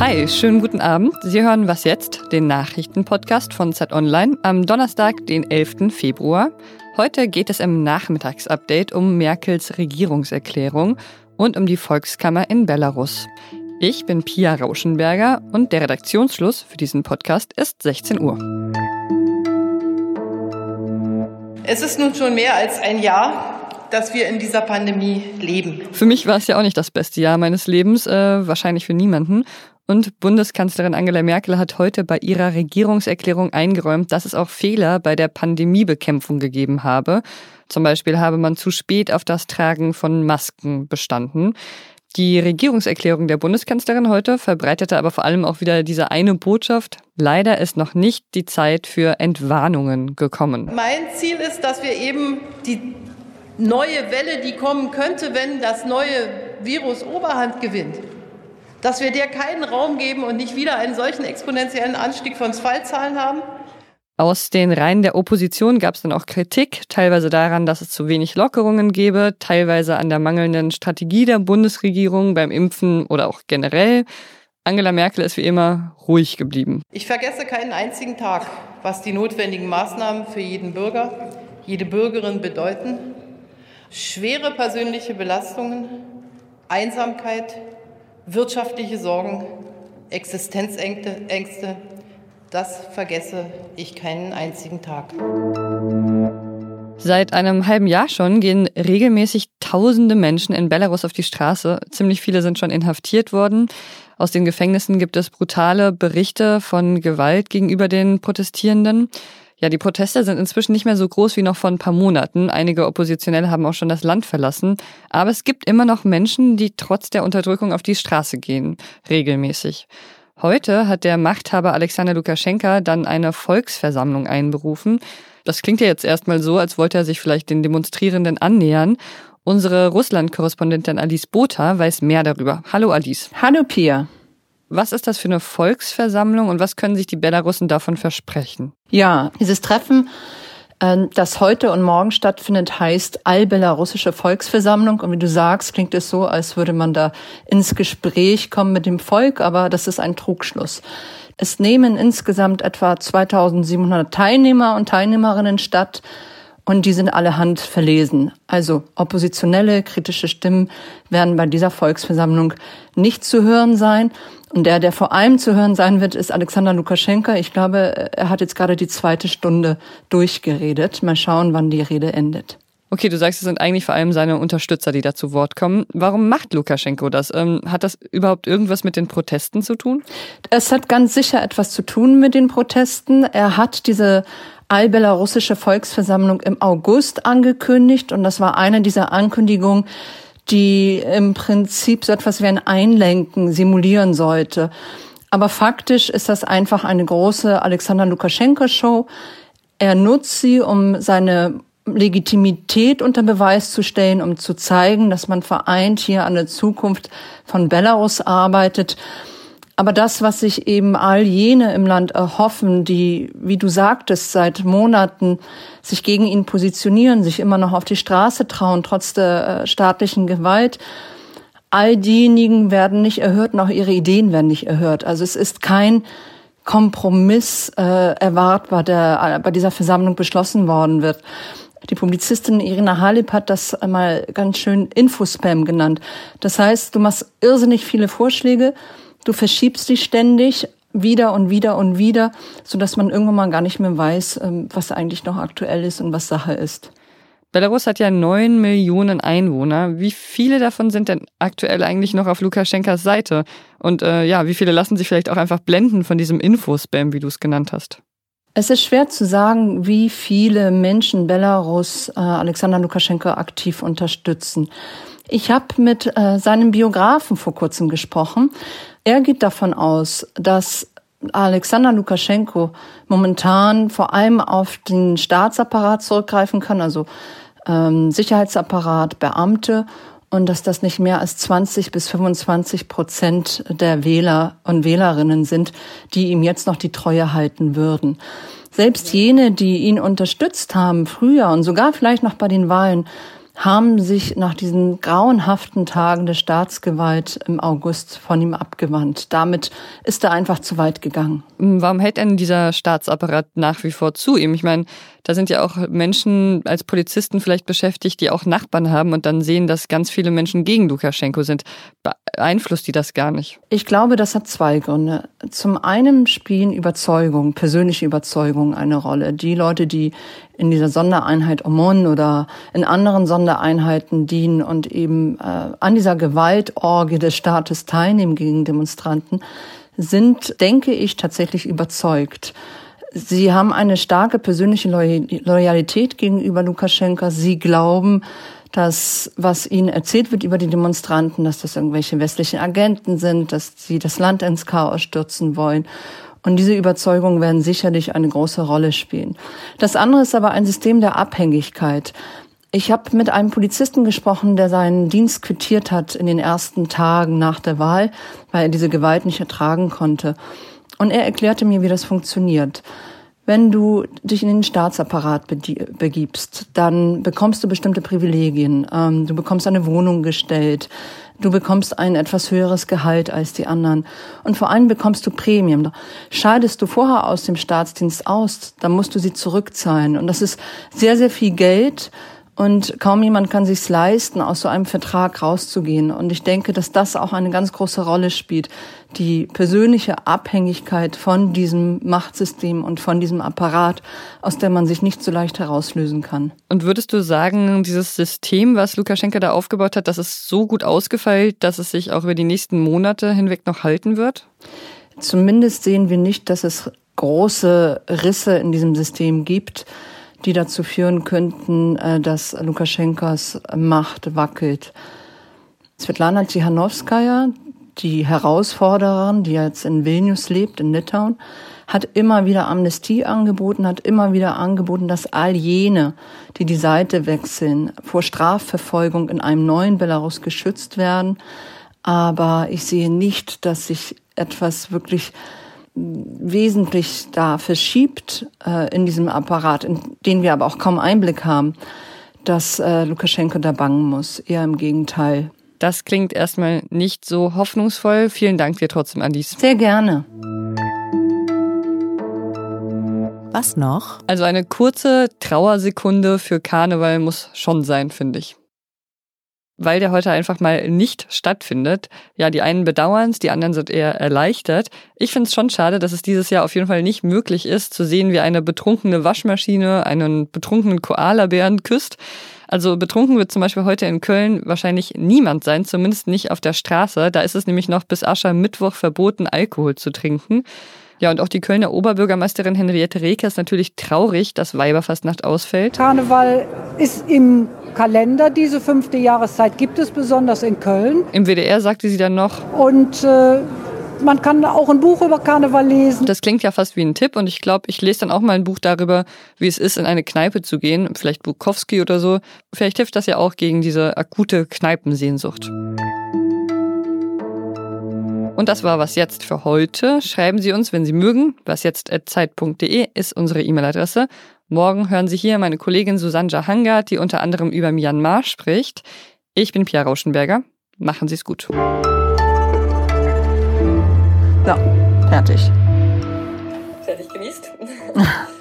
Hi, schönen guten Abend. Sie hören Was jetzt, den Nachrichtenpodcast von Z Online am Donnerstag, den 11. Februar. Heute geht es im Nachmittagsupdate um Merkels Regierungserklärung und um die Volkskammer in Belarus. Ich bin Pia Rauschenberger und der Redaktionsschluss für diesen Podcast ist 16 Uhr. Es ist nun schon mehr als ein Jahr, dass wir in dieser Pandemie leben. Für mich war es ja auch nicht das beste Jahr meines Lebens, äh, wahrscheinlich für niemanden. Und Bundeskanzlerin Angela Merkel hat heute bei ihrer Regierungserklärung eingeräumt, dass es auch Fehler bei der Pandemiebekämpfung gegeben habe. Zum Beispiel habe man zu spät auf das Tragen von Masken bestanden. Die Regierungserklärung der Bundeskanzlerin heute verbreitete aber vor allem auch wieder diese eine Botschaft. Leider ist noch nicht die Zeit für Entwarnungen gekommen. Mein Ziel ist, dass wir eben die neue Welle, die kommen könnte, wenn das neue Virus Oberhand gewinnt, dass wir der keinen Raum geben und nicht wieder einen solchen exponentiellen Anstieg von Fallzahlen haben. Aus den Reihen der Opposition gab es dann auch Kritik, teilweise daran, dass es zu wenig Lockerungen gäbe, teilweise an der mangelnden Strategie der Bundesregierung beim Impfen oder auch generell. Angela Merkel ist wie immer ruhig geblieben. Ich vergesse keinen einzigen Tag, was die notwendigen Maßnahmen für jeden Bürger, jede Bürgerin bedeuten. Schwere persönliche Belastungen, Einsamkeit, wirtschaftliche Sorgen, Existenzängste, das vergesse ich keinen einzigen Tag. Seit einem halben Jahr schon gehen regelmäßig tausende Menschen in Belarus auf die Straße. Ziemlich viele sind schon inhaftiert worden. Aus den Gefängnissen gibt es brutale Berichte von Gewalt gegenüber den Protestierenden. Ja, die Proteste sind inzwischen nicht mehr so groß wie noch vor ein paar Monaten. Einige Oppositionelle haben auch schon das Land verlassen. Aber es gibt immer noch Menschen, die trotz der Unterdrückung auf die Straße gehen, regelmäßig. Heute hat der Machthaber Alexander Lukaschenka dann eine Volksversammlung einberufen. Das klingt ja jetzt erstmal so, als wollte er sich vielleicht den Demonstrierenden annähern. Unsere Russland-Korrespondentin Alice Botha weiß mehr darüber. Hallo Alice. Hallo Pia. Was ist das für eine Volksversammlung und was können sich die Belarussen davon versprechen? Ja, dieses Treffen ähm, das heute und morgen stattfindet, heißt Allbelarussische Volksversammlung. Und wie du sagst, klingt es so, als würde man da ins Gespräch kommen mit dem Volk, aber das ist ein Trugschluss. Es nehmen insgesamt etwa 2700 Teilnehmer und Teilnehmerinnen statt. Und die sind alle handverlesen. Also oppositionelle, kritische Stimmen werden bei dieser Volksversammlung nicht zu hören sein. Und der, der vor allem zu hören sein wird, ist Alexander Lukaschenka. Ich glaube, er hat jetzt gerade die zweite Stunde durchgeredet. Mal schauen, wann die Rede endet. Okay, du sagst, es sind eigentlich vor allem seine Unterstützer, die da zu Wort kommen. Warum macht Lukaschenko das? Ähm, hat das überhaupt irgendwas mit den Protesten zu tun? Es hat ganz sicher etwas zu tun mit den Protesten. Er hat diese allbelarussische Volksversammlung im August angekündigt und das war eine dieser Ankündigungen, die im Prinzip so etwas wie ein Einlenken simulieren sollte. Aber faktisch ist das einfach eine große Alexander Lukaschenko-Show. Er nutzt sie, um seine Legitimität unter Beweis zu stellen, um zu zeigen, dass man vereint hier an der Zukunft von Belarus arbeitet. Aber das, was sich eben all jene im Land erhoffen, die, wie du sagtest, seit Monaten sich gegen ihn positionieren, sich immer noch auf die Straße trauen, trotz der äh, staatlichen Gewalt, all diejenigen werden nicht erhört auch ihre Ideen werden nicht erhört. Also es ist kein Kompromiss äh, erwartbar, der äh, bei dieser Versammlung beschlossen worden wird. Die Publizistin Irina Halib hat das einmal ganz schön Infospam genannt. Das heißt, du machst irrsinnig viele Vorschläge, Du verschiebst dich ständig wieder und wieder und wieder, so dass man irgendwann mal gar nicht mehr weiß, ähm, was eigentlich noch aktuell ist und was Sache ist. Belarus hat ja neun Millionen Einwohner. Wie viele davon sind denn aktuell eigentlich noch auf Lukaschenkas Seite? Und äh, ja, wie viele lassen sich vielleicht auch einfach blenden von diesem Infospam, wie du es genannt hast? Es ist schwer zu sagen, wie viele Menschen Belarus äh, Alexander Lukaschenko aktiv unterstützen. Ich habe mit äh, seinem Biografen vor kurzem gesprochen er geht davon aus, dass Alexander Lukaschenko momentan vor allem auf den Staatsapparat zurückgreifen kann, also ähm, Sicherheitsapparat, Beamte und dass das nicht mehr als 20 bis 25 Prozent der Wähler und Wählerinnen sind, die ihm jetzt noch die Treue halten würden. Selbst jene, die ihn unterstützt haben früher und sogar vielleicht noch bei den Wahlen, haben sich nach diesen grauenhaften Tagen der Staatsgewalt im August von ihm abgewandt. Damit ist er einfach zu weit gegangen. Warum hält denn dieser Staatsapparat nach wie vor zu ihm? Ich meine, da sind ja auch Menschen als Polizisten vielleicht beschäftigt, die auch Nachbarn haben und dann sehen, dass ganz viele Menschen gegen Lukaschenko sind. Beeinflusst die das gar nicht? Ich glaube, das hat zwei Gründe. Zum einen spielen Überzeugung, persönliche Überzeugung eine Rolle. Die Leute, die in dieser Sondereinheit Omon oder in anderen Sondereinheiten dienen und eben äh, an dieser Gewaltorgie des Staates teilnehmen gegen Demonstranten, sind, denke ich, tatsächlich überzeugt. Sie haben eine starke persönliche Loyalität gegenüber Lukaschenka. Sie glauben, dass was ihnen erzählt wird über die Demonstranten, dass das irgendwelche westlichen Agenten sind, dass sie das Land ins Chaos stürzen wollen. Und diese Überzeugungen werden sicherlich eine große Rolle spielen. Das andere ist aber ein System der Abhängigkeit. Ich habe mit einem Polizisten gesprochen, der seinen Dienst quittiert hat in den ersten Tagen nach der Wahl, weil er diese Gewalt nicht ertragen konnte. Und er erklärte mir, wie das funktioniert. Wenn du dich in den Staatsapparat begibst, dann bekommst du bestimmte Privilegien. Ähm, du bekommst eine Wohnung gestellt. Du bekommst ein etwas höheres Gehalt als die anderen. Und vor allem bekommst du Prämien. Scheidest du vorher aus dem Staatsdienst aus, dann musst du sie zurückzahlen. Und das ist sehr, sehr viel Geld. Und kaum jemand kann sich's leisten, aus so einem Vertrag rauszugehen. Und ich denke, dass das auch eine ganz große Rolle spielt. Die persönliche Abhängigkeit von diesem Machtsystem und von diesem Apparat, aus dem man sich nicht so leicht herauslösen kann. Und würdest du sagen, dieses System, was Lukaschenka da aufgebaut hat, das ist so gut ausgefeilt, dass es sich auch über die nächsten Monate hinweg noch halten wird? Zumindest sehen wir nicht, dass es große Risse in diesem System gibt die dazu führen könnten, äh, dass Lukaschenkas Macht wackelt. Svetlana Tichanowskaja, die Herausforderin, die jetzt in Vilnius lebt, in Litauen, hat immer wieder Amnestie angeboten, hat immer wieder angeboten, dass all jene, die die Seite wechseln, vor Strafverfolgung in einem neuen Belarus geschützt werden. Aber ich sehe nicht, dass sich etwas wirklich wesentlich da verschiebt äh, in diesem Apparat, in den wir aber auch kaum Einblick haben, dass äh, Lukaschenko da bangen muss. Eher im Gegenteil. Das klingt erstmal nicht so hoffnungsvoll. Vielen Dank dir trotzdem, Alice. Sehr gerne. Was noch? Also eine kurze Trauersekunde für Karneval muss schon sein, finde ich weil der heute einfach mal nicht stattfindet. Ja, die einen bedauern es, die anderen sind eher erleichtert. Ich finde es schon schade, dass es dieses Jahr auf jeden Fall nicht möglich ist, zu sehen, wie eine betrunkene Waschmaschine einen betrunkenen Koalabären küsst. Also betrunken wird zum Beispiel heute in Köln wahrscheinlich niemand sein, zumindest nicht auf der Straße. Da ist es nämlich noch bis Aschermittwoch verboten, Alkohol zu trinken. Ja, und auch die Kölner Oberbürgermeisterin Henriette Reker ist natürlich traurig, dass Weiberfastnacht ausfällt. Karneval ist im Kalender. Diese fünfte Jahreszeit gibt es besonders in Köln. Im WDR sagte sie dann noch. Und äh, man kann auch ein Buch über Karneval lesen. Das klingt ja fast wie ein Tipp und ich glaube, ich lese dann auch mal ein Buch darüber, wie es ist, in eine Kneipe zu gehen, vielleicht Bukowski oder so. Vielleicht hilft das ja auch gegen diese akute Kneipensehnsucht. Und das war was jetzt für heute. Schreiben Sie uns, wenn Sie mögen. wasjetzt.zeit.de ist unsere E-Mail-Adresse. Morgen hören Sie hier meine Kollegin Susanne Hangard, die unter anderem über Myanmar spricht. Ich bin Pia Rauschenberger. Machen Sie es gut. So, fertig. Fertig genießt.